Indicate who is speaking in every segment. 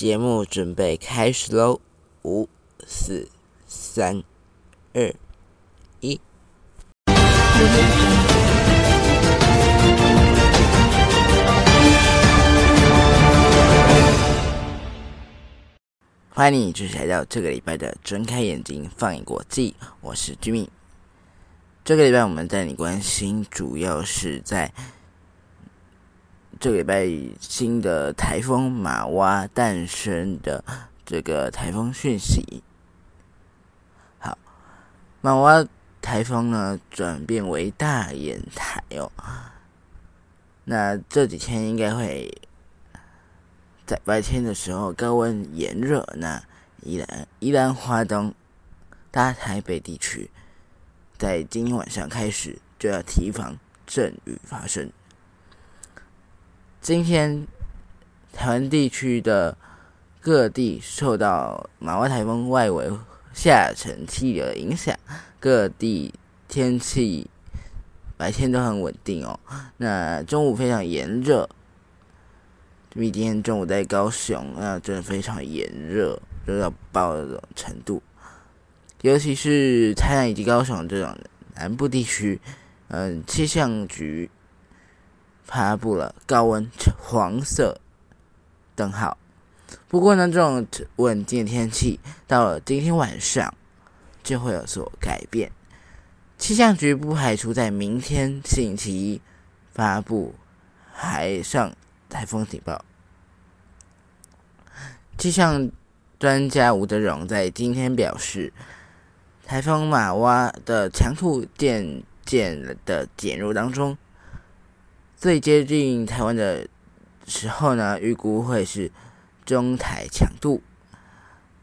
Speaker 1: 节目准备开始喽！五、四、三、二、一。欢迎你继续来到这个礼拜的睁开眼睛放眼国际，我是 Jimmy。这个礼拜我们带你关心，主要是在这个礼拜新的台风马蛙诞生的这个台风讯息。好，马蛙台风呢转变为大眼台哦，那这几天应该会。在白天的时候，高温炎热，那宜兰、宜兰华东、大台北地区，在今天晚上开始就要提防阵雨发生。今天台湾地区的各地受到马湾台风外围下沉气流的影响，各地天气白天都很稳定哦。那中午非常炎热。因为今天中午在高雄，那真的非常炎热，热到爆的程度。尤其是台南以及高雄这种南部地区，嗯，气象局发布了高温黄色灯号。不过呢，这种稳定的天气到了今天晚上就会有所改变。气象局不排除在明天星期一发布海上。台风警报。气象专家吴德荣在今天表示，台风马哇的强度渐渐的减弱当中，最接近台湾的时候呢，预估会是中台强度。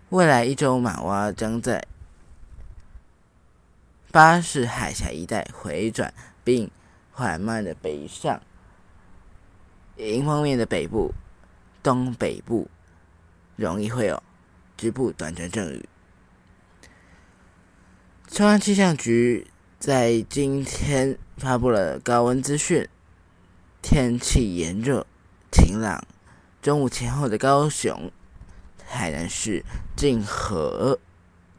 Speaker 1: 未来一周，马蛙将在巴士海峡一带回转，并缓慢的北上。迎风面的北部、东北部容易会有局部短暂阵雨。中央气象局在今天发布了高温资讯，天气炎热、晴朗。中午前后的高雄、海南市、静河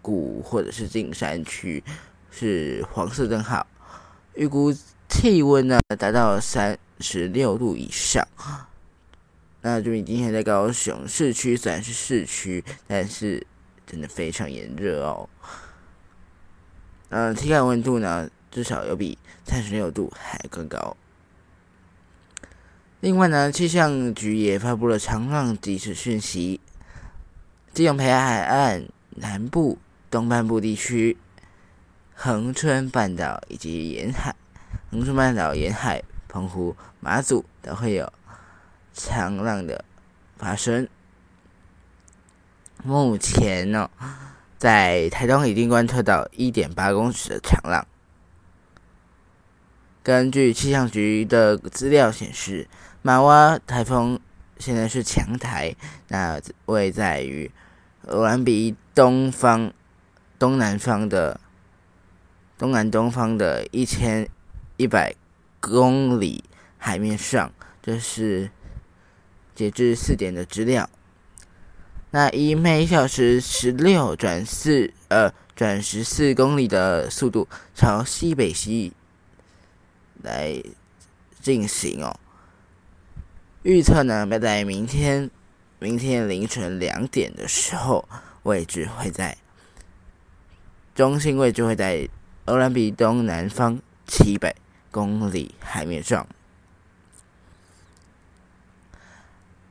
Speaker 1: 谷或者是静山区是黄色灯号，预估气温呢达到三。十六度以上，那就你今天在高雄市区，虽然是市区，但是真的非常炎热哦。嗯，体感温度呢，至少有比三十六度还更高。另外呢，气象局也发布了长浪即时讯息，基隆北海岸南部、东半部地区、恒春半岛以及沿海、恒春半岛沿海。澎湖、马祖都会有长浪的发生。目前呢，在台东已经观测到一点八公尺的长浪。根据气象局的资料显示，马哇台风现在是强台，那位在于俄兰比东方、东南方的东南东方的一千一百。公里海面上，这是截至四点的资料。那以每小时十六转四呃转十四公里的速度朝西北西来进行哦。预测呢，要在明天明天凌晨两点的时候，位置会在中心位置会在欧兰比东南方七百。公里海面上，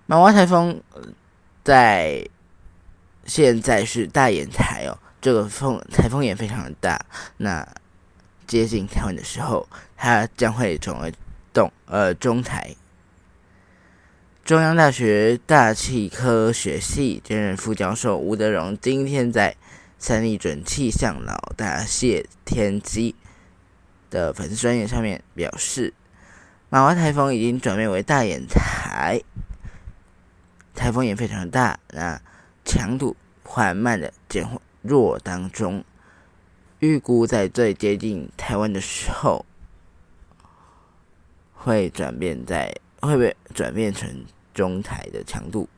Speaker 1: 马湾台风在现在是大眼台哦，这个风台风也非常的大。那接近台湾的时候，它将会成为东呃中台。中央大学大气科学系兼任副教授吴德荣今天在三立准气象老大谢天机。的粉丝专业上面表示，马湾台风已经转变为大眼台，台风也非常大，那强度缓慢的减弱当中，预估在最接近台湾的时候，会转变在会不会转变成中台的强度？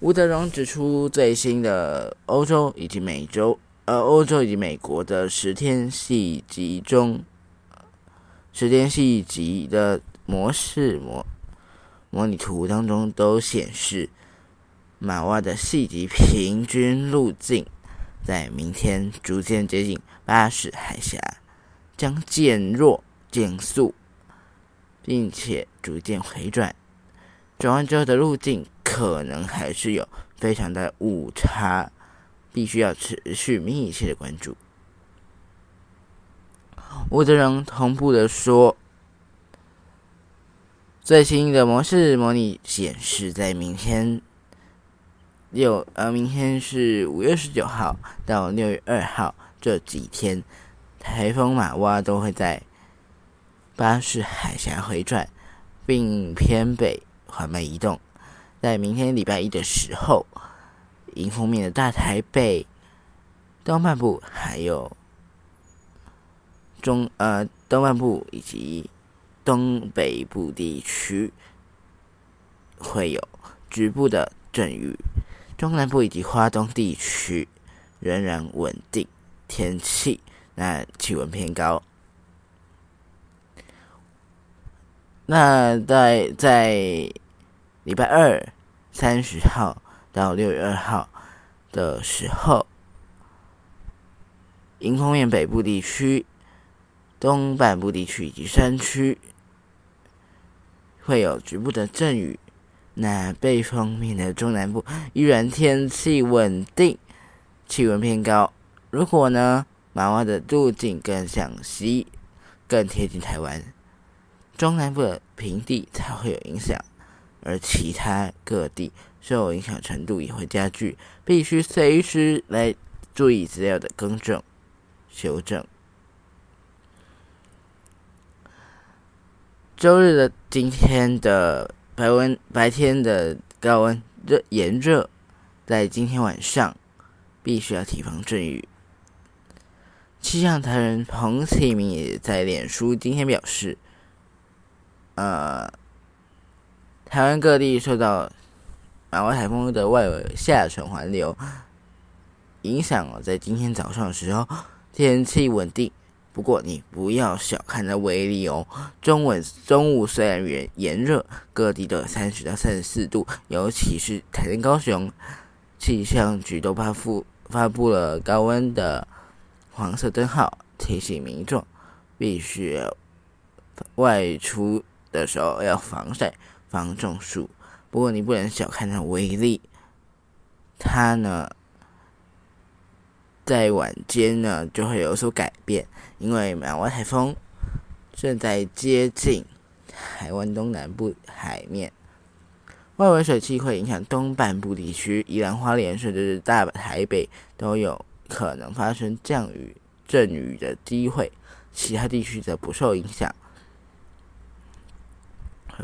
Speaker 1: 吴德荣指出，最新的欧洲以及美洲，呃，欧洲以及美国的十天细集中，十天细集的模式模模拟图当中都显示，马洼的细集平均路径在明天逐渐接近巴士海峡，将减弱减速，并且逐渐回转。转弯之后的路径可能还是有非常的误差，必须要持续密切的关注。吴德荣同步的说，最新的模式模拟显示，在明天六呃，明天是五月十九号到六月二号这几天，台风马哇都会在巴士海峡回转，并偏北。缓慢移动，在明天礼拜一的时候，迎风面的大台北东半部，还有中呃东半部以及东北部地区会有局部的阵雨，中南部以及华东地区仍然稳定天气，那气温偏高。那在在。礼拜二三十号到六月二号的时候，迎风面北部地区、东半部地区以及山区会有局部的阵雨。那背风面的中南部依然天气稳定，气温偏高。如果呢，马洼的路径更向西，更贴近台湾，中南部的平地才会有影响。而其他各地受影响程度也会加剧，必须随时来注意资料的更正、修正。周日的今天的白温白天的高温热炎热，在今天晚上必须要提防阵雨。气象台人彭启明也在脸书今天表示，呃。台湾各地受到马湾台风的外围下沉环流影响哦，在今天早上的时候，天气稳定。不过你不要小看它威力哦。中午中午虽然炎炎热，各地的三十到三十四度，尤其是台南、高雄，气象局都发布发布了高温的黄色灯号，提醒民众必须外出的时候要防晒。防中暑，不过你不能小看它威力。它呢，在晚间呢就会有所改变，因为马湾台风正在接近台湾东南部海面，外围水汽会影响东半部地区，宜兰花莲甚至是大台北都有可能发生降雨、阵雨的机会，其他地区则不受影响。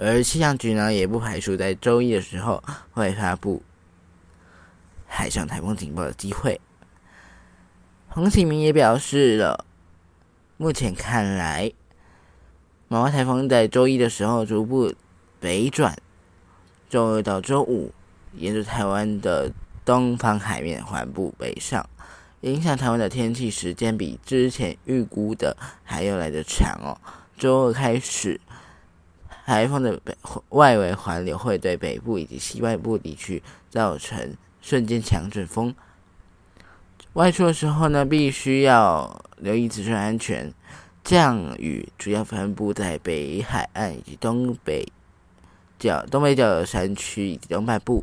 Speaker 1: 而气象局呢，也不排除在周一的时候会发布海上台风警报的机会。洪启明也表示了，目前看来，马湾台风在周一的时候逐步北转，周二到周五沿着台湾的东方海面缓步北上，影响台湾的天气时间比之前预估的还要来得长哦。周二开始。台风的北外围环流会对北部以及西外部地区造成瞬间强阵风。外出的时候呢，必须要留意自身安全。降雨主要分布在北海岸以及东北角、东北角的山区以及东半部。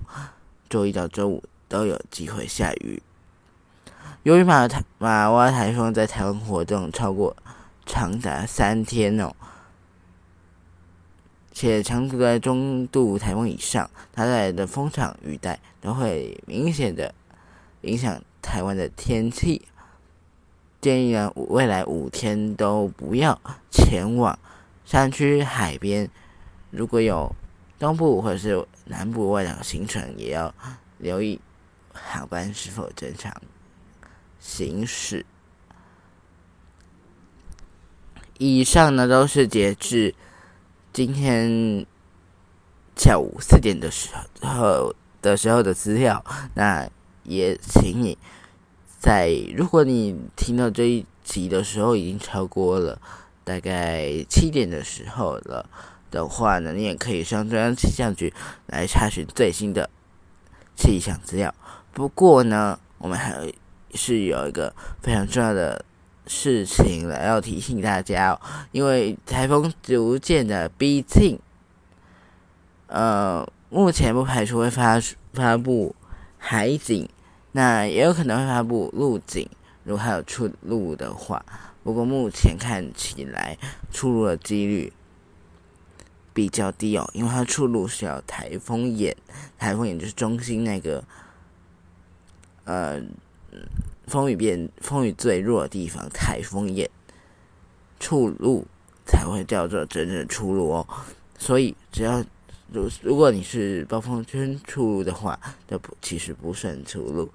Speaker 1: 周一到周五都有机会下雨。由于马台马洼台风在台湾活动超过长达三天哦。且强度在中度台风以上，它带来的风场雨带都会明显的影响台湾的天气。建议呢，未来五天都不要前往山区、海边。如果有东部或者是南部外岛行程，也要留意航班是否正常行驶。以上呢，都是截至。今天下午四点的时候的时候的资料。那也请你在如果你听到这一集的时候已经超过了大概七点的时候了的话呢，你也可以上中央气象局来查询最新的气象资料。不过呢，我们还是有一个非常重要的事情了，要提醒大家哦，因为台风逐渐的逼近，呃，目前不排除会发发布海警。那也有可能会发布陆警，如果还有出路的话。不过目前看起来出路的几率比较低哦，因为它出路是要台风眼，台风眼就是中心那个，呃，风雨变风雨最弱的地方，台风眼出路才会叫做真正的出路哦。所以只要。如如果你是暴风圈出路的话，这不其实不算出路，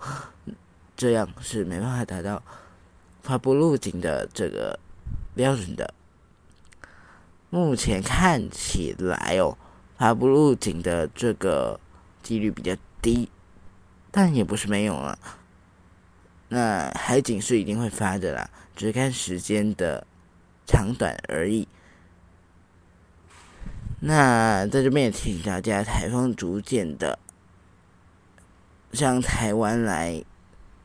Speaker 1: 这样是没办法达到发布路径的这个标准的。目前看起来哦，发布路径的这个几率比较低，但也不是没有了。那海景是一定会发的啦，只是看时间的长短而已。那在这边也提醒大家，台风逐渐的向台湾来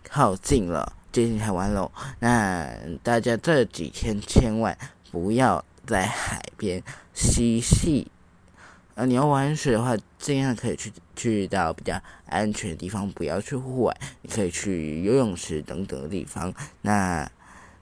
Speaker 1: 靠近了，接近台湾喽。那大家这几天千万不要在海边嬉戏，呃，你要玩水的话，尽量可以去去到比较安全的地方，不要去户外，你可以去游泳池等等的地方。那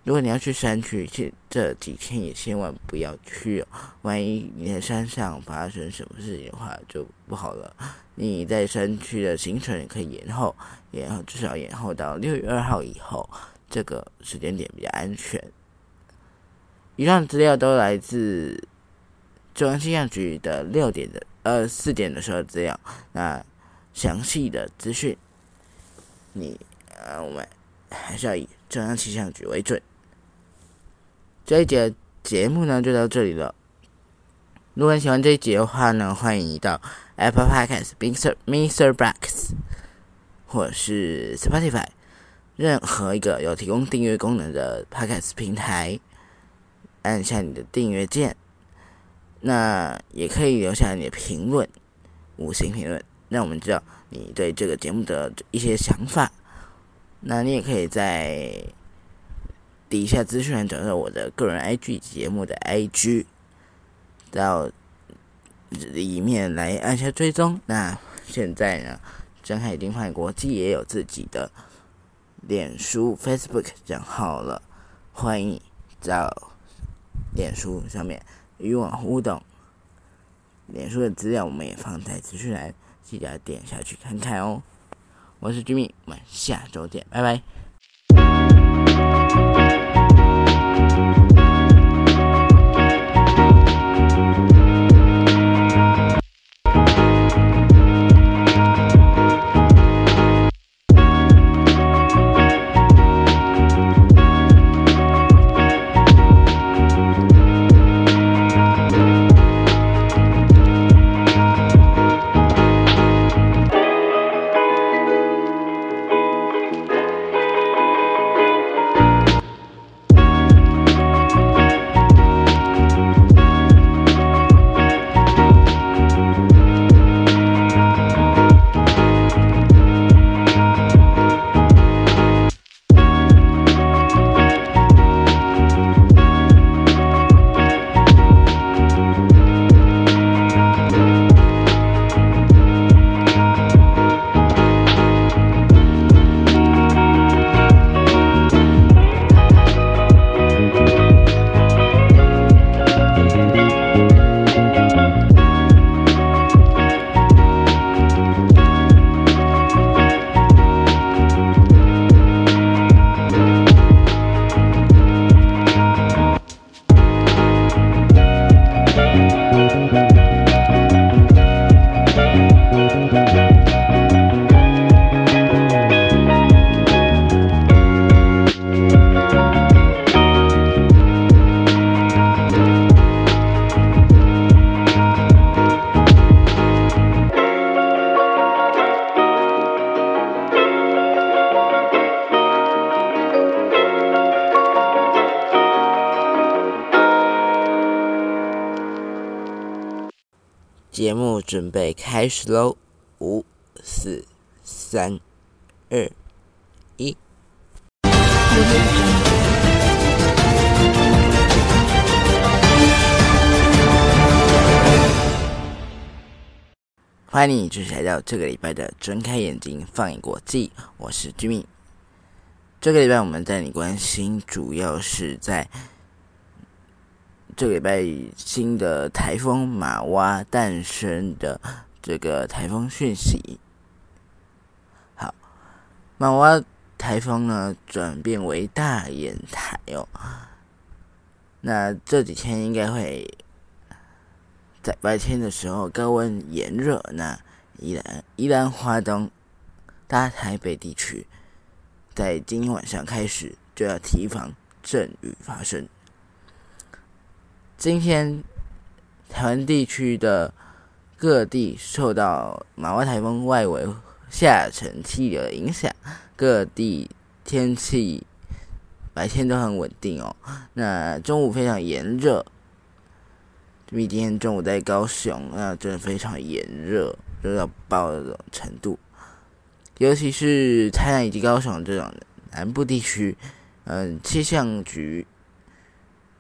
Speaker 1: 如果你要去山区，这这几天也千万不要去哦。万一你在山上发生什么事情的话，就不好了。你在山区的行程可以延后，延后至少延后到六月二号以后，这个时间点比较安全。以上资料都来自中央气象局的六点的呃四点的时候资料。那详细的资讯，你呃我们还是要以中央气象局为准。这一节节目呢就到这里了。如果你喜欢这一节的话呢，欢迎你到 Apple Podcasts、Mr. Mr. Box 或是 Spotify 任何一个有提供订阅功能的 Podcast 平台，按下你的订阅键。那也可以留下你的评论，五星评论，让我们知道你对这个节目的一些想法。那你也可以在。底下资讯栏找到我的个人 IG 节目的 IG，到里面来按下追踪。那现在呢，真海丁换国际也有自己的脸书 Facebook 账号了，欢迎到脸书上面与我互动。脸书的资料我们也放在资讯栏，记得点下去看看哦。我是 Jimmy，我们下周见，拜拜。节目准备开始喽！五、四、三、二、一。欢迎你继续来到这个礼拜的睁开眼睛放眼国际，我是 Jimmy。这个礼拜我们带你关心，主要是在。这个礼拜新的台风马蛙诞生的这个台风讯息。好，马蛙台风呢转变为大眼台哦。那这几天应该会在白天的时候高温炎热，那依然依然华东大台北地区，在今天晚上开始就要提防阵雨发生。今天台湾地区的各地受到马湾台风外围下沉气流的影响，各地天气白天都很稳定哦。那中午非常炎热，因为今天中午在高雄，那真的非常炎热，热到爆的程度。尤其是台南以及高雄这种南部地区，嗯，气象局。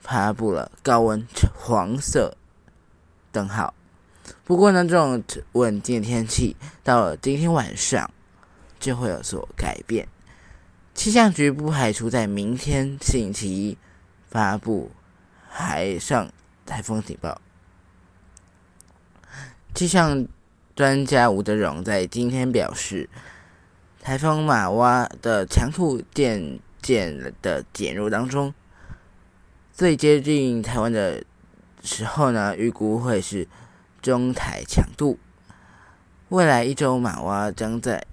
Speaker 1: 发布了高温黄色灯号。不过呢，这种稳定的天气到了今天晚上就会有所改变。气象局不排除在明天星期一发布海上台风警报。气象专家吴德荣在今天表示，台风马哇的强度渐渐的减弱当中。最接近台湾的时候呢，预估会是中台强度。未来一周，马蛙将在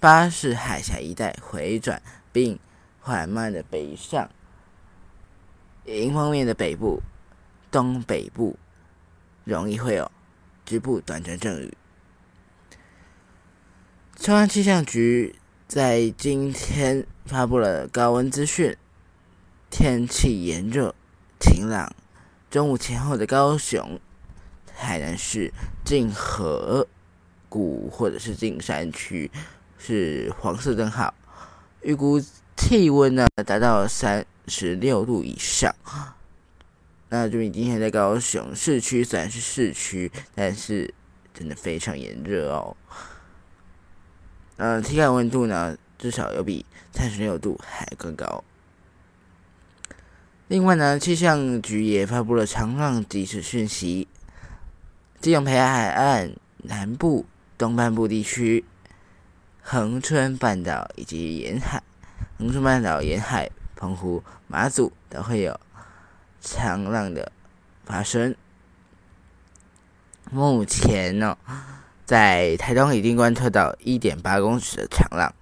Speaker 1: 巴士海峡一带回转，并缓慢的北上。迎风面的北部、东北部容易会有局部短暂阵雨。中央气象局在今天发布了高温资讯。天气炎热、晴朗。中午前后的高雄、海南市、静河谷或者是静山区是黄色灯号，预估气温呢达到三十六度以上。那就你今天在高雄市区，虽然是市区，但是真的非常炎热哦。嗯，体感温度呢，至少有比三十六度还更高。另外呢，气象局也发布了长浪即时讯息，基隆北海岸南部、东半部地区、恒春半岛以及沿海、恒春半岛沿海、澎湖、马祖都会有长浪的发生。目前呢，在台东已经观测到一点八公尺的长浪。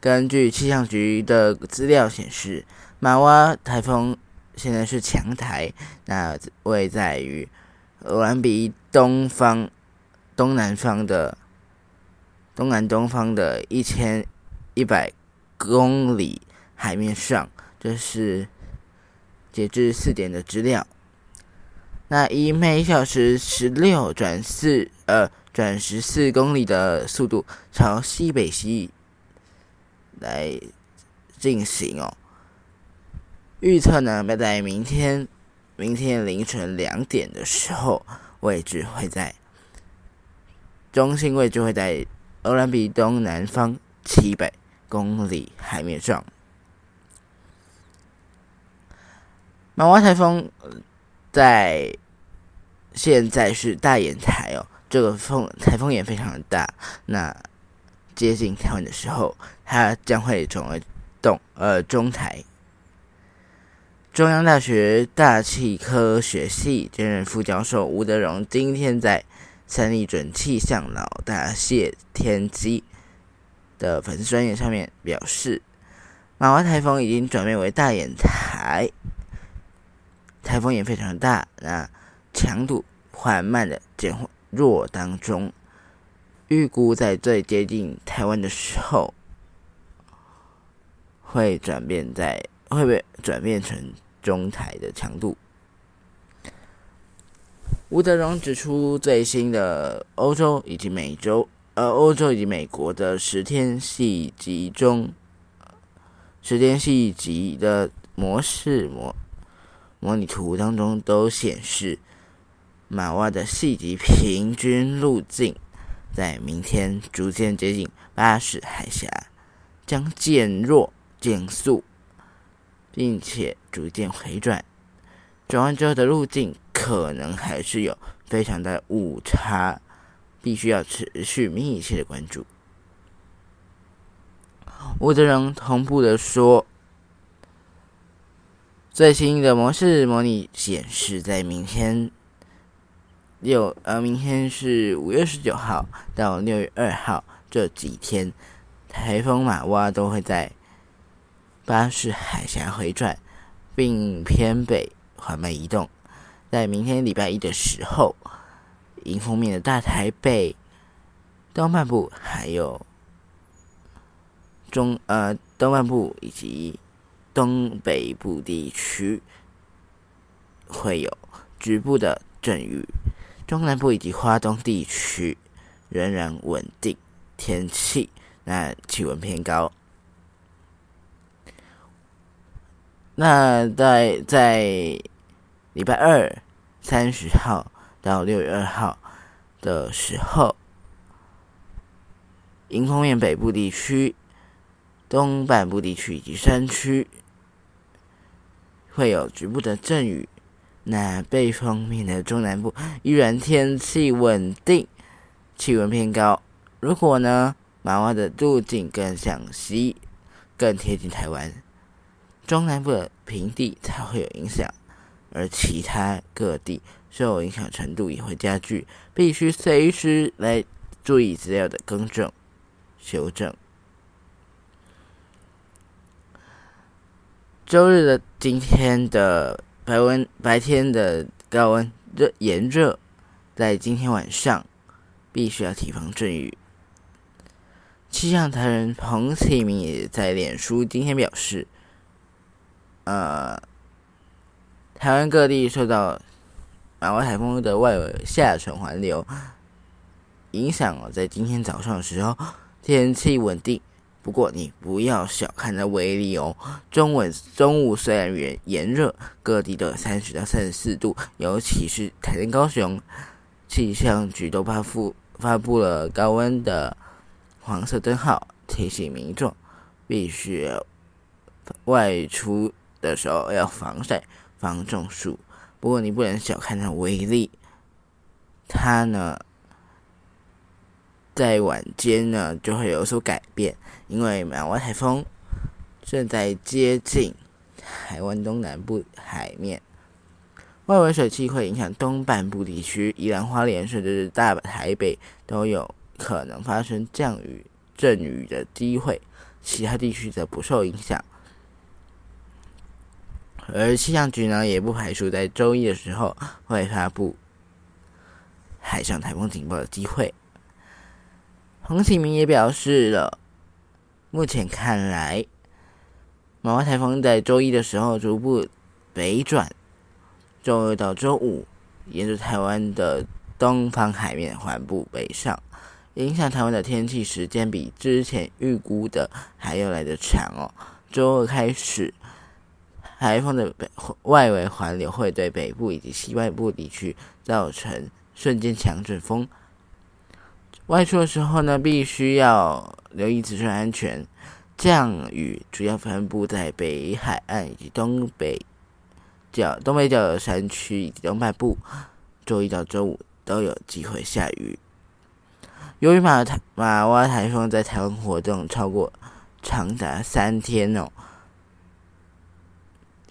Speaker 1: 根据气象局的资料显示。马哇台风现在是强台，那位在于俄兰比东方、东南方的东南东方的一千一百公里海面上。这是截至四点的资料。那以每小时十六转四呃转十四公里的速度朝西北西来进行哦。预测呢，要在明天明天凌晨两点的时候，位置会在中心位置会在欧兰比东南方七百公里海面上。马蛙台风在现在是大眼台哦，这个风台风也非常的大。那接近台湾的时候，它将会成为东呃中台。中央大学大气科学系兼任副教授吴德荣今天在三立准气象老大谢天机的粉丝专业上面表示，马湾台风已经转变为大眼台，台风也非常大，那强度缓慢的减弱当中，预估在最接近台湾的时候，会转变在会不会转变成。中台的强度。吴德荣指出，最新的欧洲以及美洲，呃，欧洲以及美国的十天细集中，十天细集的模式模模拟图当中都显示，马洼的细集平均路径在明天逐渐接近巴士海峡，将减弱减速，并且逐渐回转。转弯之后的路径可能还是有非常的误差，必须要持续密切的关注。吴德荣同步的说，最新的模式模拟显示，在明天六呃，明天是五月十九号到六月二号这几天，台风马哇都会在巴士海峡回转，并偏北。缓慢移动，在明天礼拜一的时候，迎风面的大台北东半部，还有中呃东半部以及东北部地区会有局部的阵雨，中南部以及华东地区仍然稳定天气，那气温偏高。那在在礼拜二三十号到六月二号的时候，迎风面北部地区、东半部地区以及山区会有局部的阵雨。那北方面的中南部依然天气稳定，气温偏高。如果呢，马洼的路径更向西，更贴近台湾。中南部的平地才会有影响，而其他各地受影响程度也会加剧，必须随时来注意资料的更正、修正。周日的今天的白温白天的高温热炎热，在今天晚上必须要提防阵雨。气象台人彭启明也在脸书今天表示。呃，台湾各地受到马湾台风的外围下沉环流影响哦，在今天早上的时候，天气稳定。不过你不要小看它威力哦。中午中午虽然炎炎热，各地都有三十到三十四度，尤其是台南、高雄，气象局都发布发布了高温的黄色灯号，提醒民众必须外出。的时候要防晒、防中暑。不过你不能小看它威力，它呢在晚间呢就会有所改变，因为马湾台风正在接近台湾东南部海面，外围水汽会影响东半部地区，宜兰花莲甚至是大台北都有可能发生降雨、阵雨的机会，其他地区则不受影响。而气象局呢，也不排除在周一的时候会发布海上台风警报的机会。洪启明也表示了，目前看来，马湾台风在周一的时候逐步北转，周二到周五沿着台湾的东方海面缓步北上，影响台湾的天气时间比之前预估的还要来得长哦。周二开始。台风的北外围环流会对北部以及西外部地区造成瞬间强阵风。外出的时候呢，必须要留意自身安全。降雨主要分布在北海岸以及东北角、东北角的山区以及东半部。周一到周五都有机会下雨。由于马台马洼台风在台湾活动超过长达三天哦。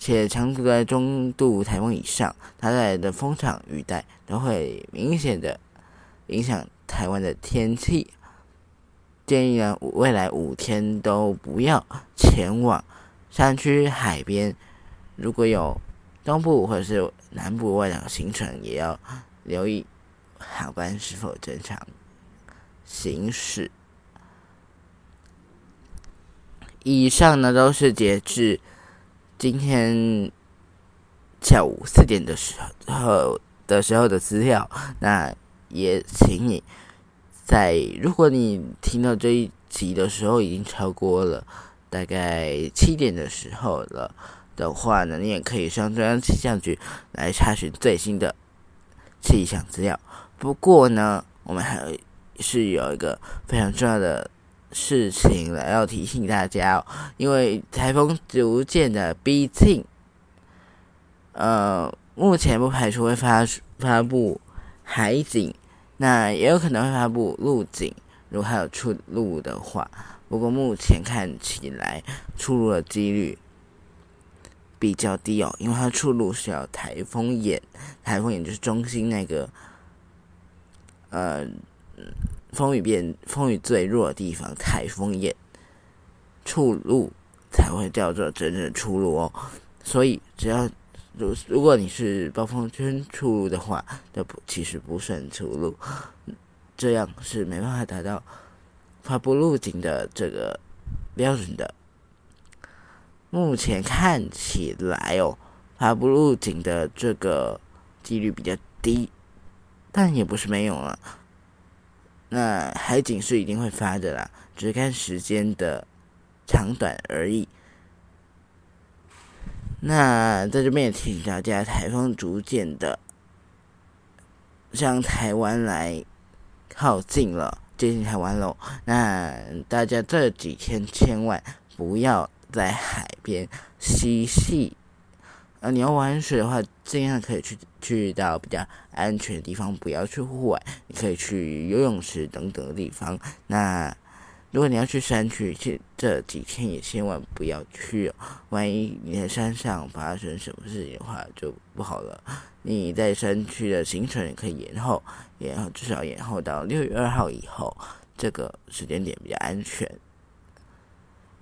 Speaker 1: 且强度在中度台风以上，它带来的风场雨带都会明显的影响台湾的天气。建议呢，未来五天都不要前往山区海边。如果有东部或者是南部外岛行程，也要留意航班是否正常行驶。以上呢，都是截至。今天下午四点的时候的时候的资料。那也请你在如果你听到这一集的时候已经超过了大概七点的时候了的话呢，你也可以上中央气象局来查询最新的气象资料。不过呢，我们还是有一个非常重要的事情来要提醒大家哦，因为台风逐渐的逼近，呃，目前不排除会发发布海警。那也有可能会发布陆警，如果还有出路的话。不过目前看起来出路的几率比较低哦，因为它出路是要台风眼，台风眼就是中心那个，呃，风雨变风雨最弱的地方，台风眼出路才会叫做真正的出路哦。所以只要。如如果你是暴风圈出路的话，那不其实不算出路，这样是没办法达到发布路径的这个标准的。目前看起来哦，发布路径的这个几率比较低，但也不是没有了。那海景是一定会发的啦，只是看时间的长短而已。那在这边也提醒大家，台风逐渐的向台湾来靠近了，接近台湾喽。那大家这几天千万不要在海边嬉戏，呃，你要玩水的话，尽量可以去去到比较安全的地方，不要去户外，你可以去游泳池等等的地方。那如果你要去山区，这这几天也千万不要去哦。万一你在山上发生什么事情的话，就不好了。你在山区的行程可以延后，延后至少延后到六月二号以后，这个时间点比较安全。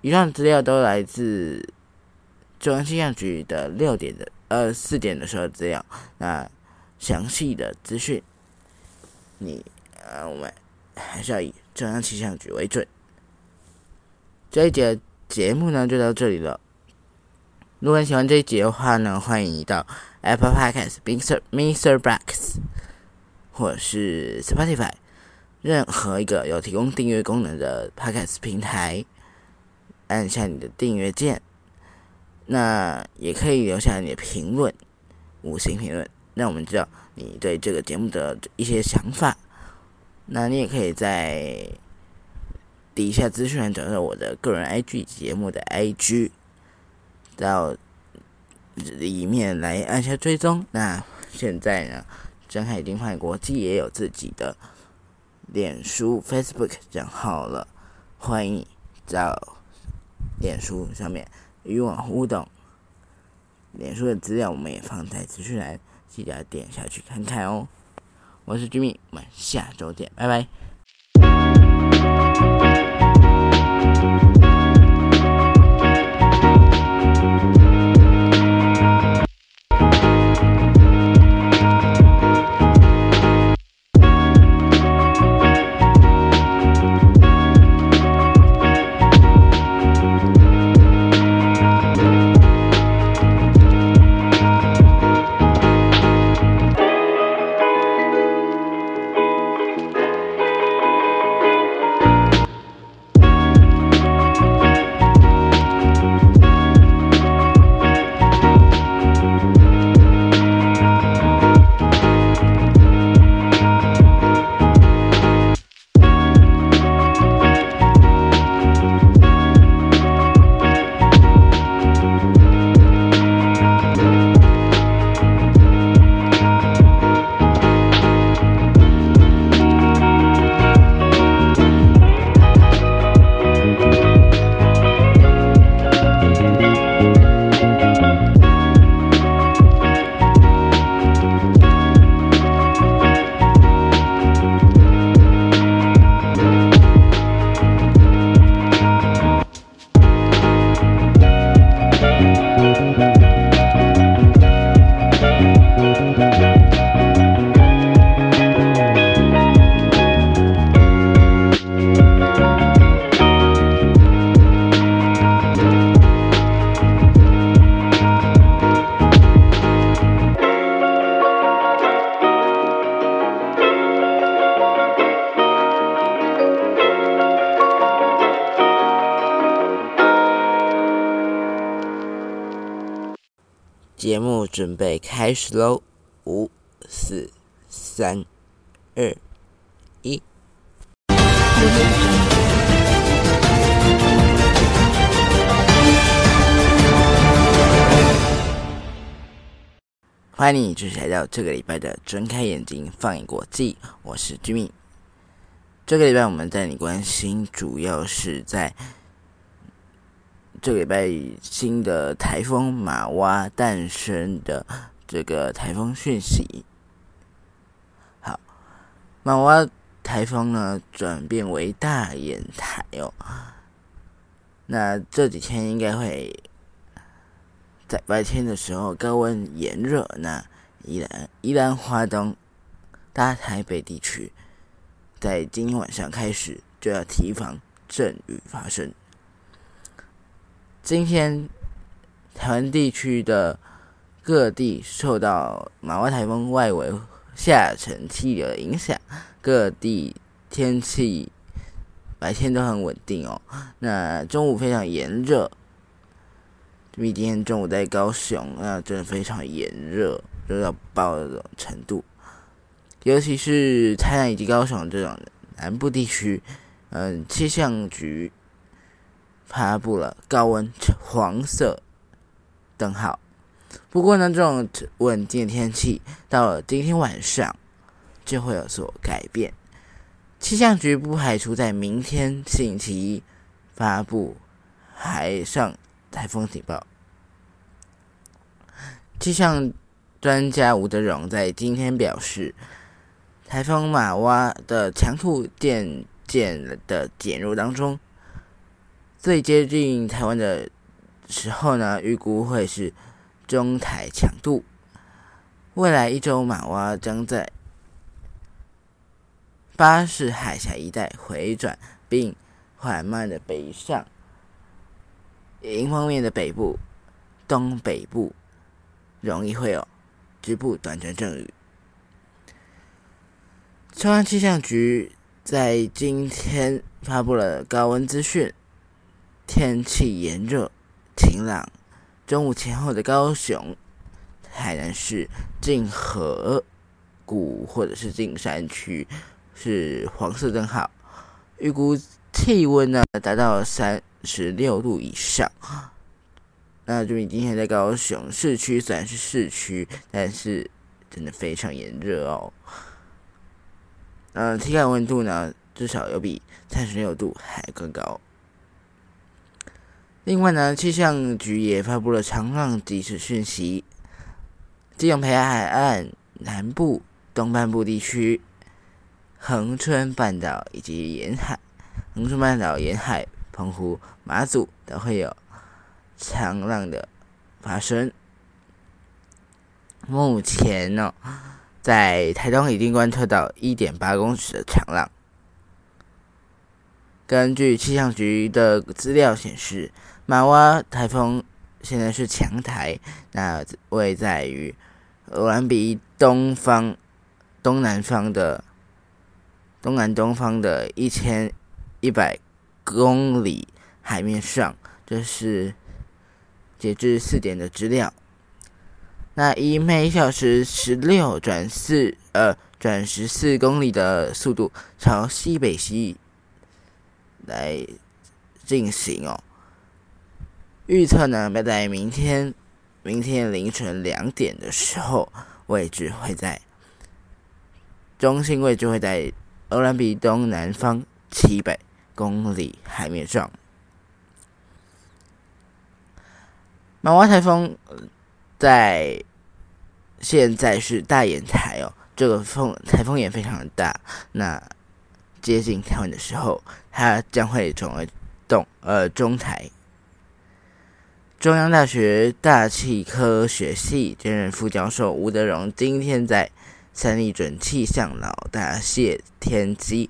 Speaker 1: 以上资料都来自中央气象局的六点的呃四点的时候资料。那详细的资讯，你呃我们还是要以中央气象局为准。这一节节目呢就到这里了。如果你喜欢这一集的话呢，欢迎你到 Apple Podcast、Mr. Mr. Box 或是 Spotify 任何一个有提供订阅功能的 Podcast 平台，按下你的订阅键。那也可以留下你的评论，五星评论，让我们知道你对这个节目的一些想法。那你也可以在。底下资讯栏找到我的个人 IG 节目的 IG，到里面来按下追踪。那现在呢，真海丁派国际也有自己的脸书 Facebook 账号了，欢迎到脸书上面与我互动。脸书的资料我们也放在资讯栏，记得点下去看看哦。我是 Jimmy，我们下周见，拜拜。节目准备开始喽！五、四、三、二、一。欢迎你继续来到这个礼拜的睁开眼睛放眼国际，我是 Jimmy。这个礼拜我们带你关心，主要是在。这礼拜新的台风马蛙诞生的这个台风讯息。好，马蛙台风呢转变为大眼台哦。那这几天应该会在白天的时候高温炎热，那依然依然华东大台北地区，在今天晚上开始就要提防阵雨发生。今天台湾地区的各地受到马湾台风外围下沉气流的影响，各地天气白天都很稳定哦。那中午非常炎热，因为今天中午在高雄，那真的非常炎热，热到爆的程度。尤其是台南以及高雄这种南部地区，嗯，气象局。发布了高温黄色灯号。不过呢，这种稳定的天气到了今天晚上就会有所改变。气象局不排除在明天星期一发布海上台风警报。气象专家吴德荣在今天表示，台风马哇的强度渐渐的减弱当中。最接近台湾的时候呢，预估会是中台强度。未来一周，马蛙将在巴士海峡一带回转，并缓慢的北上。迎风面的北部、东北部容易会有局部短暂阵雨。中央气象局在今天发布了高温资讯。天气炎热、晴朗。中午前后的高雄、海南市、静河谷或者是静山区是黄色灯号，预估气温呢达到三十六度以上。那就你今天在高雄市区，虽然是市区，但是真的非常炎热哦。嗯，体感温度呢，至少有比三十六度还更高。另外呢，气象局也发布了长浪即时讯息，基隆北海岸南部、东半部地区、恒春半岛以及沿海、恒春半岛沿海、澎湖、马祖都会有长浪的发生。目前呢，在台东已经观测到一点八公尺的长浪。根据气象局的资料显示。马哇台风现在是强台，那位在于俄兰比东方、东南方的东南东方的一千一百公里海面上。这是截至四点的资料。那以每小时十六转四呃转十四公里的速度朝西北西来进行哦。预测呢，在明天明天凌晨两点的时候，位置会在中心位置会在欧兰比东南方七百公里海面上。马蛙台风在现在是大眼台哦，这个风台风也非常的大。那接近台湾的时候，它将会成为东呃中台。中央大学大气科学系兼任副教授吴德荣今天在三立准气象老大谢天机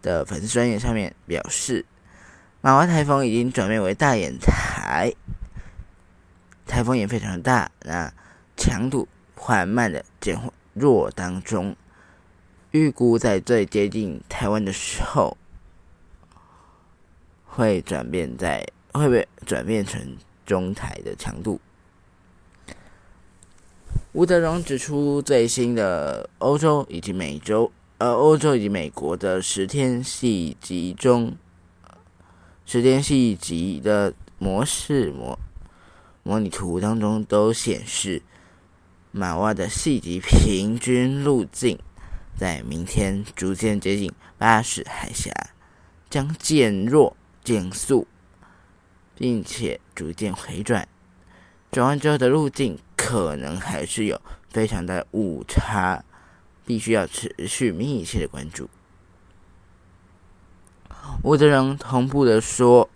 Speaker 1: 的粉丝专业上面表示，马湾台风已经转变为大眼台，台风也非常大，那强度缓慢的减弱当中，预估在最接近台湾的时候，会转变在会被转变成。中台的强度。吴德荣指出，最新的欧洲以及美洲，呃，欧洲以及美国的十天细集中，十天细集的模式模模拟图当中都显示，马洼的细集平均路径在明天逐渐接近巴士海峡，将减弱减速，并且逐渐回转。转弯之后的路径可能还是有非常的误差，必须要持续密切的关注。吴德荣同步的说，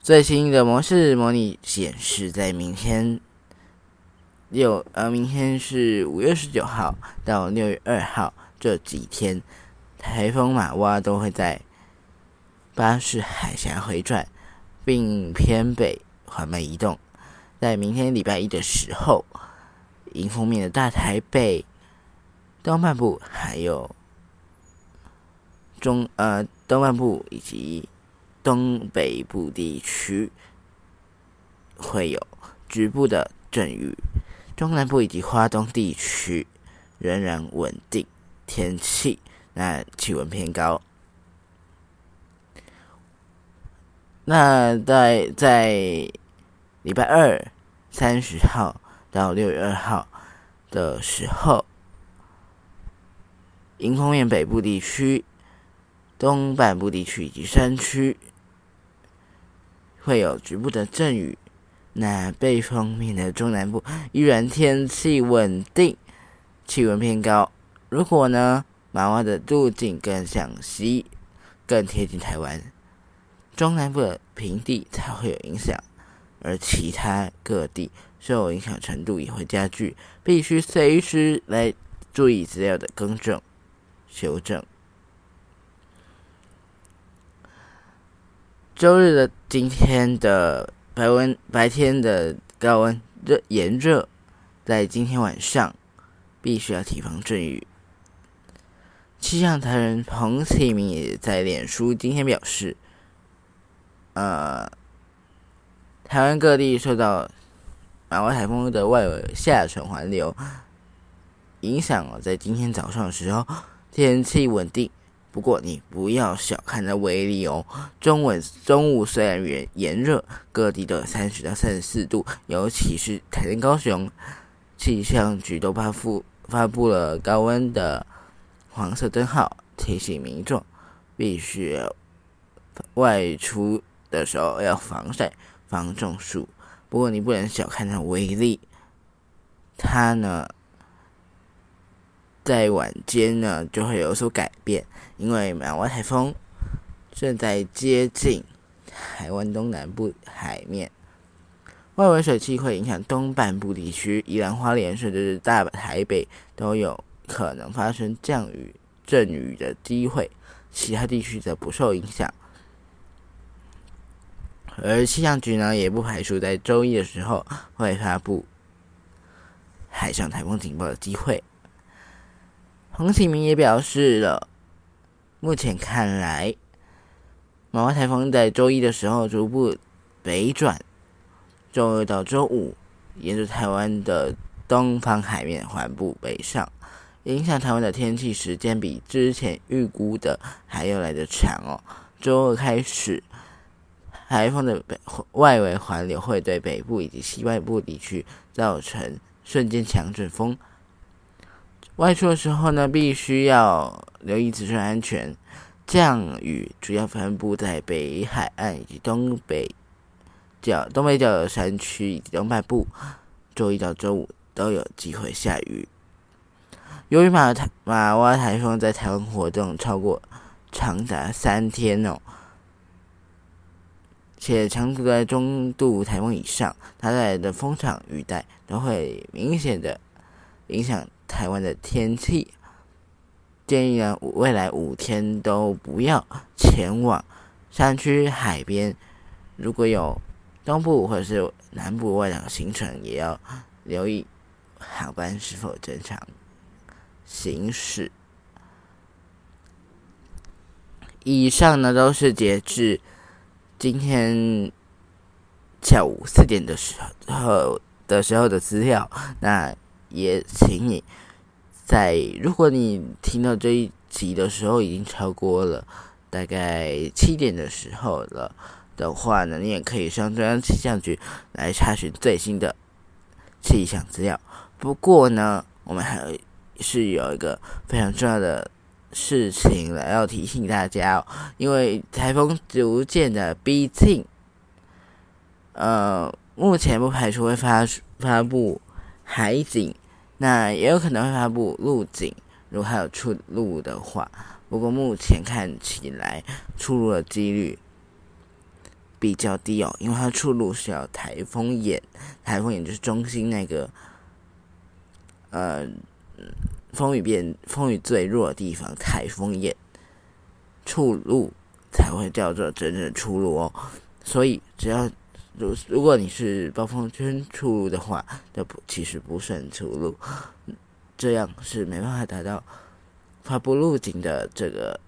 Speaker 1: 最新的模式模拟显示，在明天六呃，明天是五月十九号到六月二号这几天，台风马哇都会在巴士海峡回转，并偏北。缓慢移动，在明天礼拜一的时候，迎风面的大台北东半部，还有中呃东半部以及东北部地区会有局部的阵雨，中南部以及华东地区仍然稳定天气，那气温偏高。那在在礼拜二三十号到六月二号的时候，迎风面北部地区、东半部地区以及山区会有局部的阵雨。那背风面的中南部依然天气稳定，气温偏高。如果呢，马湾的路径更向西，更贴近台湾。中南部的平地才会有影响，而其他各地受影响程度也会加剧，必须随时来注意资料的更正、修正。周日的今天的白温白天的高温热炎热，在今天晚上必须要提防阵雨。气象台人彭启明也在脸书今天表示。呃，台湾各地受到马湾台风的外围下沉环流影响哦，在今天早上的时候，天气稳定。不过你不要小看它威力哦。中午中午虽然炎炎热，各地的三十到三十四度，尤其是台南、高雄，气象局都发布发布了高温的黄色灯号，提醒民众必须外出。的时候要防晒、防中暑。不过你不能小看它威力，它呢在晚间呢就会有所改变，因为马湾台风正在接近台湾东南部海面，外围水汽会影响东半部地区，宜兰花莲甚至是大台北都有可能发生降雨、阵雨的机会，其他地区则不受影响。而气象局呢，也不排除在周一的时候会发布海上台风警报的机会。洪启明也表示了，目前看来，马湾台风在周一的时候逐步北转，周二到周五沿着台湾的东方海面缓步北上，影响台湾的天气时间比之前预估的还要来得长哦。周二开始。台风的北外围环流会对北部以及西外部地区造成瞬间强阵风。外出的时候呢，必须要留意自身安全。降雨主要分布在北海岸以及东北角、东北角的山区以及东半部。周一到周五都有机会下雨。由于马台马洼台风在台湾活动超过长达三天哦。且强度在中度台风以上，它带来的风场雨带都会明显的影响台湾的天气。建议呢，未来五天都不要前往山区海边。如果有东部或者是南部外岛行程，也要留意航班是否正常行驶。以上呢，都是截至。今天下午四点的时候的时候的资料。那也请你在如果你听到这一集的时候已经超过了大概七点的时候了的话呢，你也可以上中央气象局来查询最新的气象资料。不过呢，我们还是有一个非常重要的事情了要提醒大家哦，因为台风逐渐的逼近，呃，目前不排除会发发布海警，那也有可能会发布陆警，如果还有出路的话。不过目前看起来出路的几率比较低哦，因为它出路是要台风眼，台风眼就是中心那个。呃，风雨变风雨最弱的地方，台风眼出路才会叫做真正的出路哦。所以，只要如如果你是暴风圈出路的话，那不其实不算出路，这样是没办法达到发布路径的这个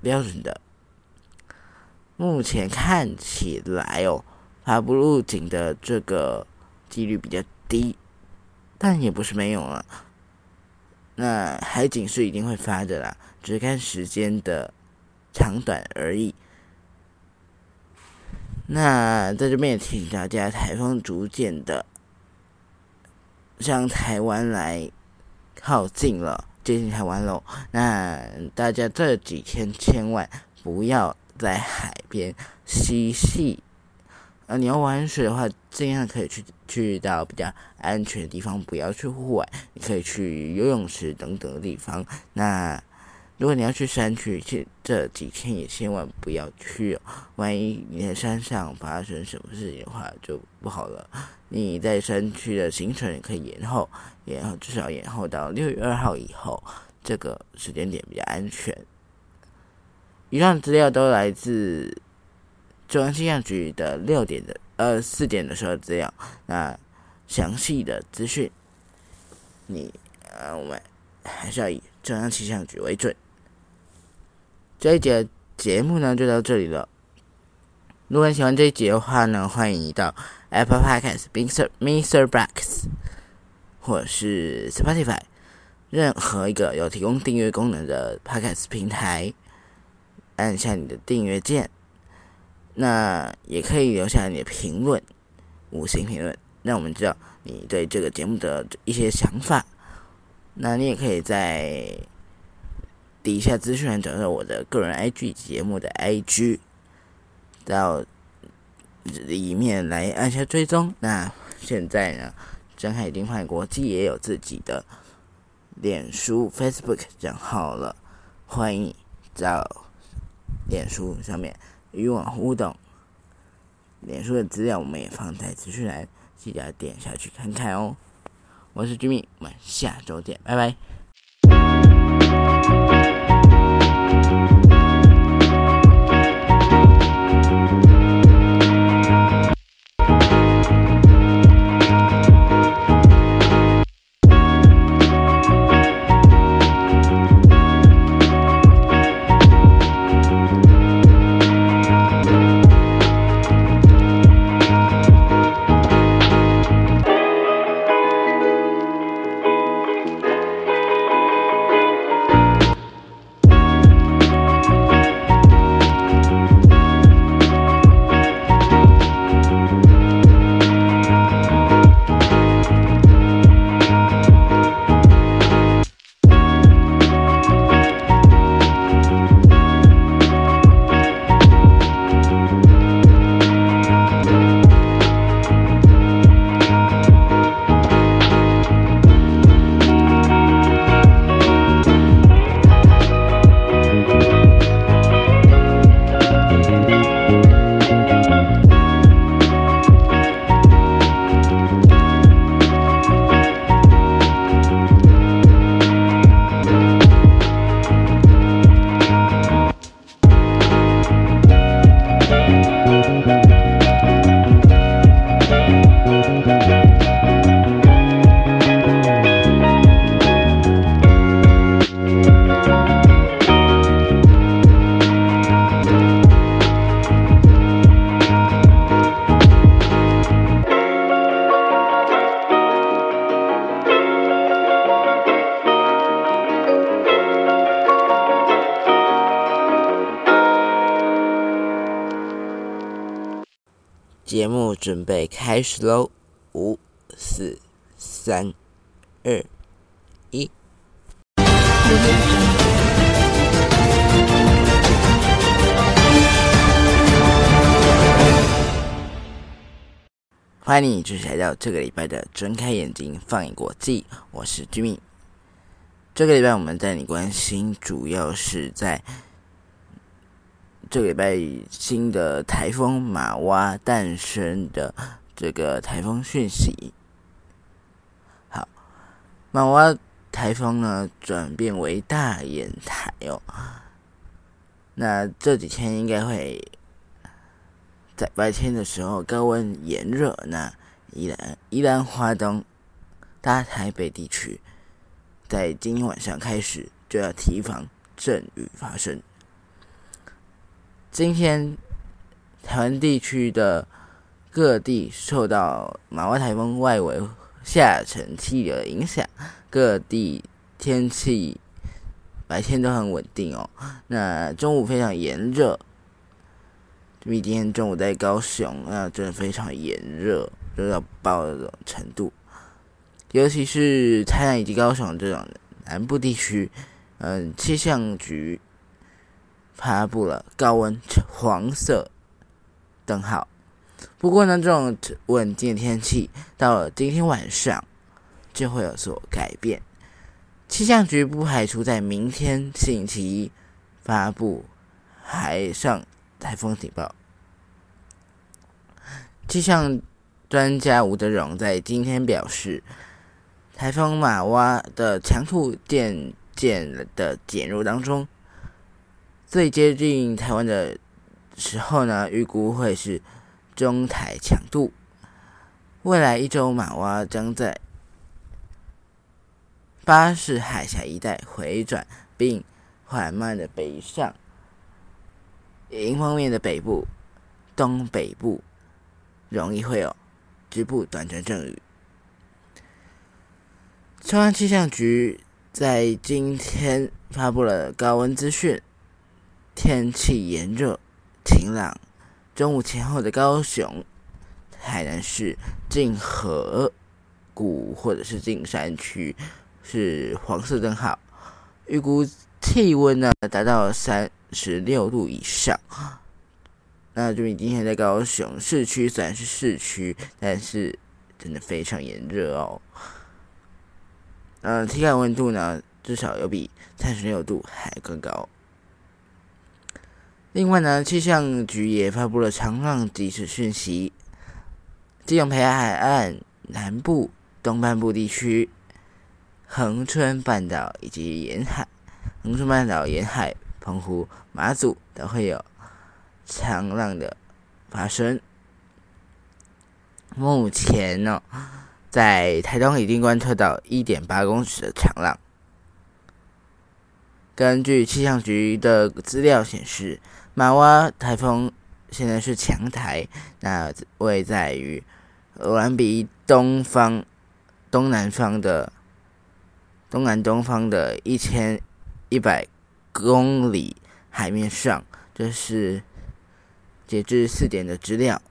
Speaker 1: 标准的。目前看起来哦，发布路径的这个几率比较低。但也不是没有了，那海景是一定会发的啦，只是看时间的长短而已。那在这边也提醒大家，台风逐渐的向台湾来靠近了，接近台湾喽。那大家这几天千万不要在海边嬉戏。呃，你要玩水的话，尽量可以去去到比较安全的地方，不要去户外。你可以去游泳池等等的地方。那如果你要去山区，这这几天也千万不要去哦。万一你在山上发生什么事情的话，就不好了。你在山区的行程可以延后，延后至少延后到六月二号以后，这个时间点比较安全。以上资料都来自。中央气象局的六点的呃四点的时候资料，那详细的资讯，你呃我们还是要以中央气象局为准。这一节节目呢就到这里了。如果你喜欢这一节的话呢，欢迎你到 Apple Podcast、Mr. Mr. Box 或是 Spotify 任何一个有提供订阅功能的 Podcast 平台，按下你的订阅键。那也可以留下你的评论，五星评论，让我们知道你对这个节目的一些想法。那你也可以在底下资讯栏找到我的个人 IG 节目的 IG，到里面来按下追踪。那现在呢，真海丁派国际也有自己的脸书 Facebook 账号了，欢迎到脸书上面。与我互动，脸书的资料我们也放在资讯栏，记得点下去看看哦。我是居民，我们下周见，拜拜。节目准备开始喽！五、四、三、二、一。欢迎你继续来到这个礼拜的睁开眼睛放眼国际，我是居民。这个礼拜我们带你关心，主要是在。这礼拜新的台风马蛙诞生的这个台风讯息。好，马蛙台风呢转变为大眼台哦。那这几天应该会在白天的时候高温炎热，那依然依然华东大台北地区，在今天晚上开始就要提防阵雨发生。今天台湾地区的各地受到马湾台风外围下沉气流的影响，各地天气白天都很稳定哦。那中午非常炎热，比今天中午在高雄，那真的非常炎热，热到爆的程度。尤其是台南以及高雄这种南部地区，嗯，气象局。发布了高温黄色灯号。不过呢，这种稳定的天气到了今天晚上就会有所改变。气象局不排除在明天星期一发布海上台风警报。气象专家吴德荣在今天表示，台风马哇的强度渐渐的减弱当中。最接近台湾的时候呢，预估会是中台强度。未来一周，马蛙将在巴士海峡一带回转，并缓慢的北上。迎风面的北部、东北部容易会有局部短暂阵雨。中央气象局在今天发布了高温资讯。天气炎热、晴朗。中午前后的高雄、海南市、静河谷或者是静山区是黄色灯号，预估气温呢达到三十六度以上。那就你今天在高雄市区，虽然是市区，但是真的非常炎热哦。嗯，体感温度呢，至少有比三十六度还更高。另外呢，气象局也发布了长浪即时讯息，基隆北海岸南部、东半部地区、恒春半岛以及沿海、恒春半岛沿海、澎湖、马祖都会有长浪的发生。目前呢，在台东已经观测到一点八公尺的长浪。根据气象局的资料显示。马哇台风现在是强台，那位在于俄兰比东方、东南方的东南东方的一千一百公里海面上。这是截至四点的资料。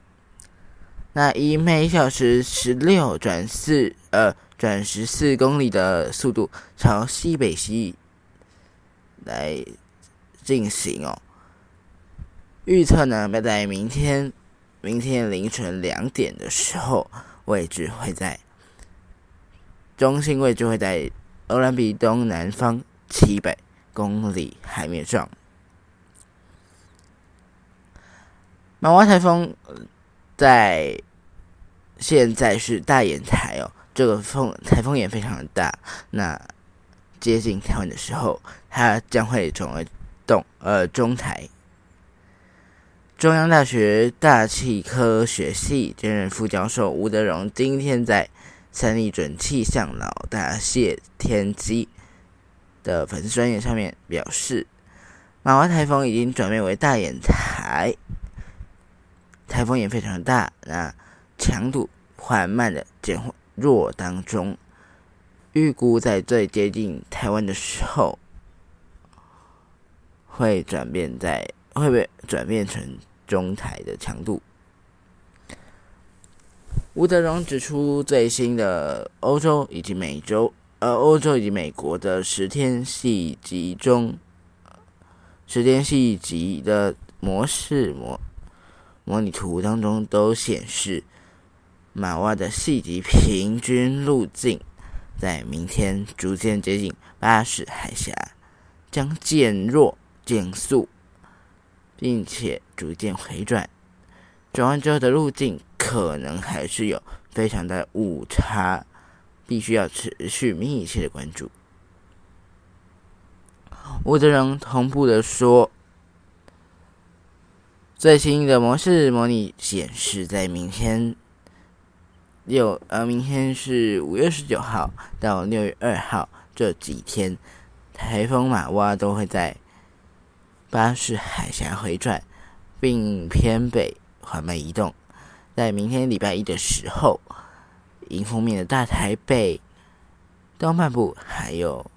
Speaker 1: 那以每小时十六转四呃转十四公里的速度朝西北西来进行哦。预测呢，要在明天明天凌晨两点的时候，位置会在中心位置会在欧兰比东南方七百公里海面上。马蛙台风在现在是大眼台哦，这个风台风也非常的大。那接近台湾的时候，它将会成为东呃中台。中央大学大气科学系兼任副教授吴德荣今天在三立准气象老大谢天机的粉丝专业上面表示，马湾台风已经转变为大眼台，台风也非常大，那强度缓慢的减弱当中，预估在最接近台湾的时候，会转变在会被转变成。中台的强度。吴德荣指出，最新的欧洲以及美洲，呃，欧洲以及美国的十天细集中，十天细集的模式模模拟图当中都显示，马洼的细集平均路径在明天逐渐接近巴士海峡，将减弱减速，并且逐渐回转。转弯之后的路径可能还是有非常大的误差，必须要持续密切的关注。吴德荣同步的说，最新的模式模拟显示，在明天六呃，明天是五月十九号到六月二号这几天，台风马哇都会在巴士海峡回转，并偏北。缓慢移动，在明天礼拜一的时候，迎风面的大台北东半部，还有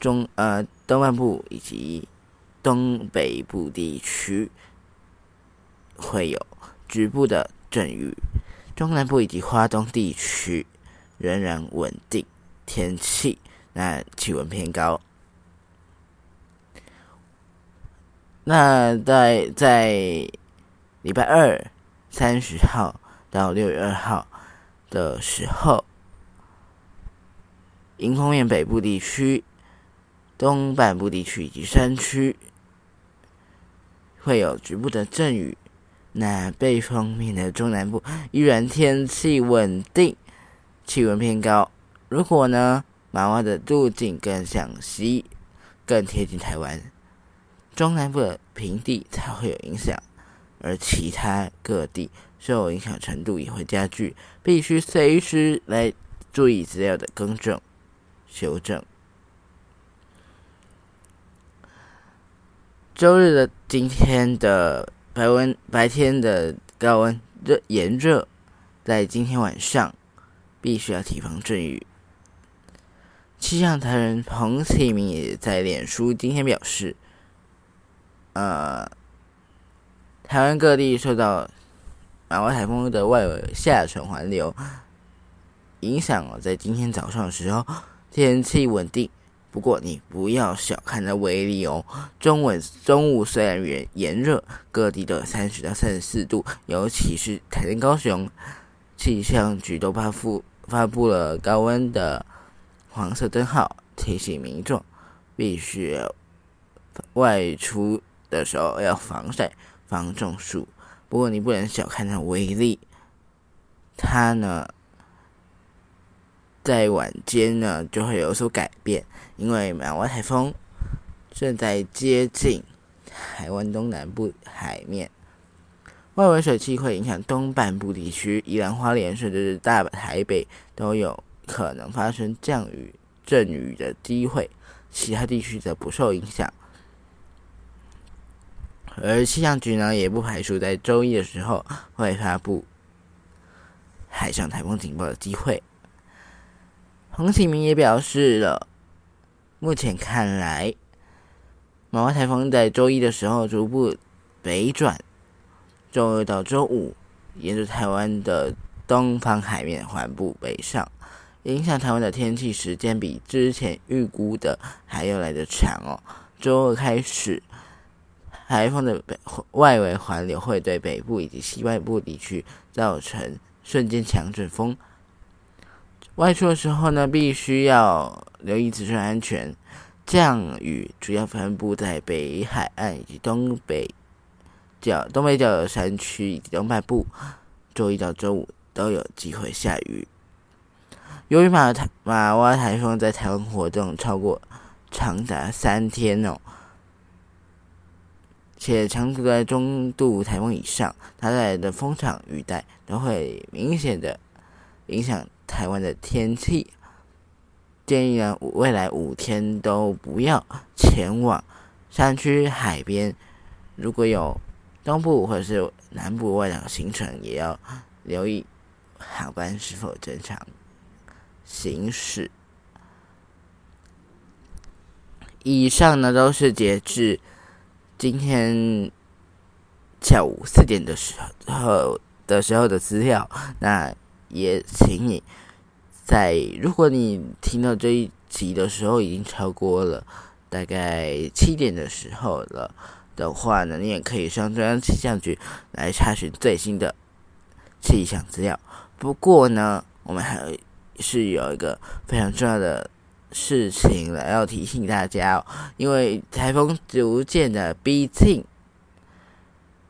Speaker 1: 中呃东半部以及东北部地区会有局部的阵雨，中南部以及华东地区仍然稳定天气，那气温偏高。那在在礼拜二三十号到六月二号的时候，迎风面北部地区、东半部地区以及山区会有局部的阵雨。那北方面的中南部依然天气稳定，气温偏高。如果呢，马洼的路径更向西，更贴近台湾。中南部的平地才会有影响，而其他各地受影响程度也会加剧，必须随时来注意资料的更正、修正。周日的今天的白温白天的高温热炎热，在今天晚上必须要提防阵雨。气象台人彭启明也在脸书今天表示。呃，台湾各地受到马湾台风的外围下沉环流影响哦，在今天早上的时候，天气稳定。不过你不要小看它威力哦。中午中午虽然炎炎热，各地的三十到三十四度，尤其是台南、高雄，气象局都发布发布了高温的黄色灯号，提醒民众必须外出。的时候要防晒、防中暑。不过你不能小看它威力，它呢在晚间呢就会有所改变，因为马湾台风正在接近台湾东南部海面，外围水汽会影响东半部地区，宜兰花莲甚至是大台北都有可能发生降雨、阵雨的机会，其他地区则不受影响。而气象局呢，也不排除在周一的时候会发布海上台风警报的机会。洪启明也表示了，目前看来，马湾台风在周一的时候逐步北转，周二到周五沿着台湾的东方海面缓步北上，影响台湾的天气时间比之前预估的还要来得长哦。周二开始。台风的北外围环流会对北部以及西外部地区造成瞬间强阵风。外出的时候呢，必须要留意自身安全。降雨主要分布在北海岸以及东北角、东北角的山区以及东半部。周一到周五都有机会下雨。由于马台马洼台风在台湾活动超过长达三天哦。且强度在中度台风以上，它带来的风场雨带都会明显的影响台湾的天气。建议呢，未来五天都不要前往山区海边。如果有东部或者是南部外岛行程，也要留意航班是否正常行驶。以上呢，都是截至。今天下午四点的时候的时候的资料。那也请你在如果你听到这一集的时候已经超过了大概七点的时候了的话呢，你也可以上中央气象局来查询最新的气象资料。不过呢，我们还是有一个非常重要的。事情了，要提醒大家哦，因为台风逐渐的逼近，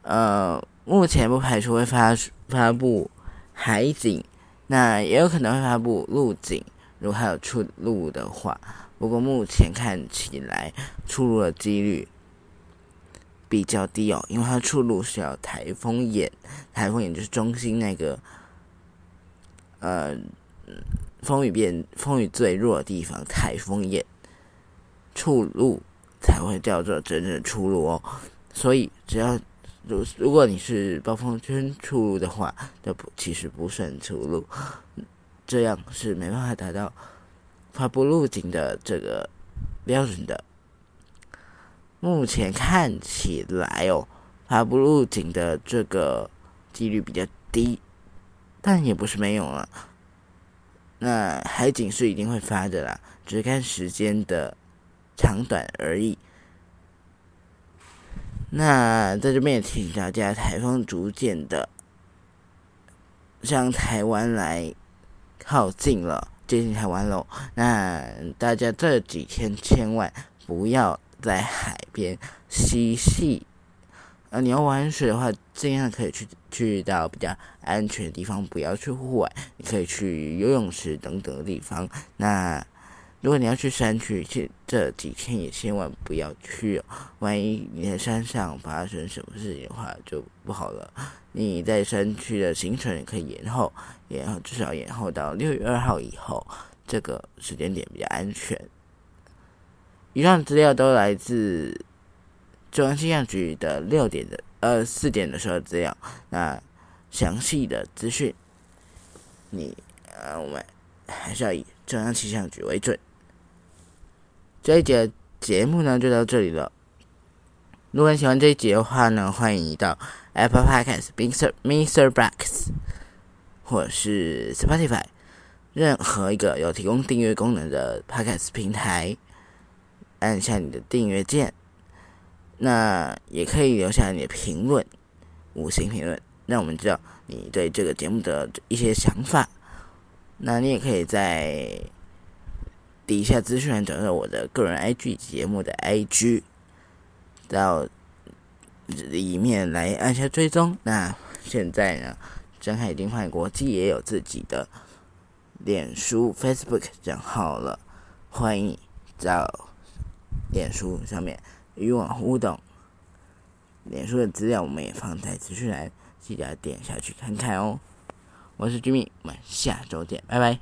Speaker 1: 呃，目前不排除会发发布海警，那也有可能会发布陆警，如果还有出路的话。不过目前看起来出路的几率比较低哦，因为它出路是要台风眼，台风眼就是中心那个，呃。风雨变，风雨最弱的地方，台风眼出路才会叫做真正的出路哦。所以，只要如如果你是暴风圈出路的话，这不其实不算出路，这样是没办法达到发布路径的这个标准的。目前看起来哦，发布路径的这个几率比较低，但也不是没有了。那海景是一定会发的啦，只是看时间的长短而已。那在这边也提醒大家，台风逐渐的向台湾来靠近了，接近台湾喽。那大家这几天千万不要在海边嬉戏。呃，你要玩水的话，尽量可以去去到比较安全的地方，不要去户外。你可以去游泳池等等的地方。那如果你要去山区，这这几天也千万不要去哦。万一你在山上发生什么事情的话，就不好了。你在山区的行程可以延后，延后至少延后到六月二号以后，这个时间点比较安全。以上资料都来自。中央气象局的六点的呃四点的时候资料，那详细的资讯，你呃我们还是要以中央气象局为准。这一节节目呢就到这里了。如果你喜欢这一节的话呢，欢迎你到 Apple Podcasts、Mr. Mr. Box 或是 Spotify 任何一个有提供订阅功能的 Podcast 平台，按下你的订阅键。那也可以留下你的评论，五星评论，让我们知道你对这个节目的一些想法。那你也可以在底下资讯栏找到我的个人 IG 节目的 IG，到里面来按下追踪。那现在呢，真海丁派国际也有自己的脸书 Facebook 账号了，欢迎到脸书上面。与我互动，脸书的资料我们也放在资讯栏，记得点下去看看哦。我是居民，我们下周见，拜拜。